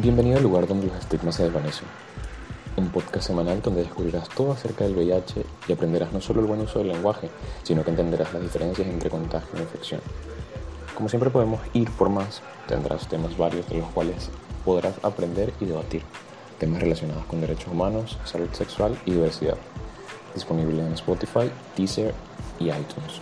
Bienvenido al lugar donde los estigmas se desvanecen. Un podcast semanal donde descubrirás todo acerca del VIH y aprenderás no solo el buen uso del lenguaje, sino que entenderás las diferencias entre contagio e infección. Como siempre podemos ir por más, tendrás temas varios de los cuales podrás aprender y debatir. Temas relacionados con derechos humanos, salud sexual y diversidad. Disponible en Spotify, Deezer y iTunes.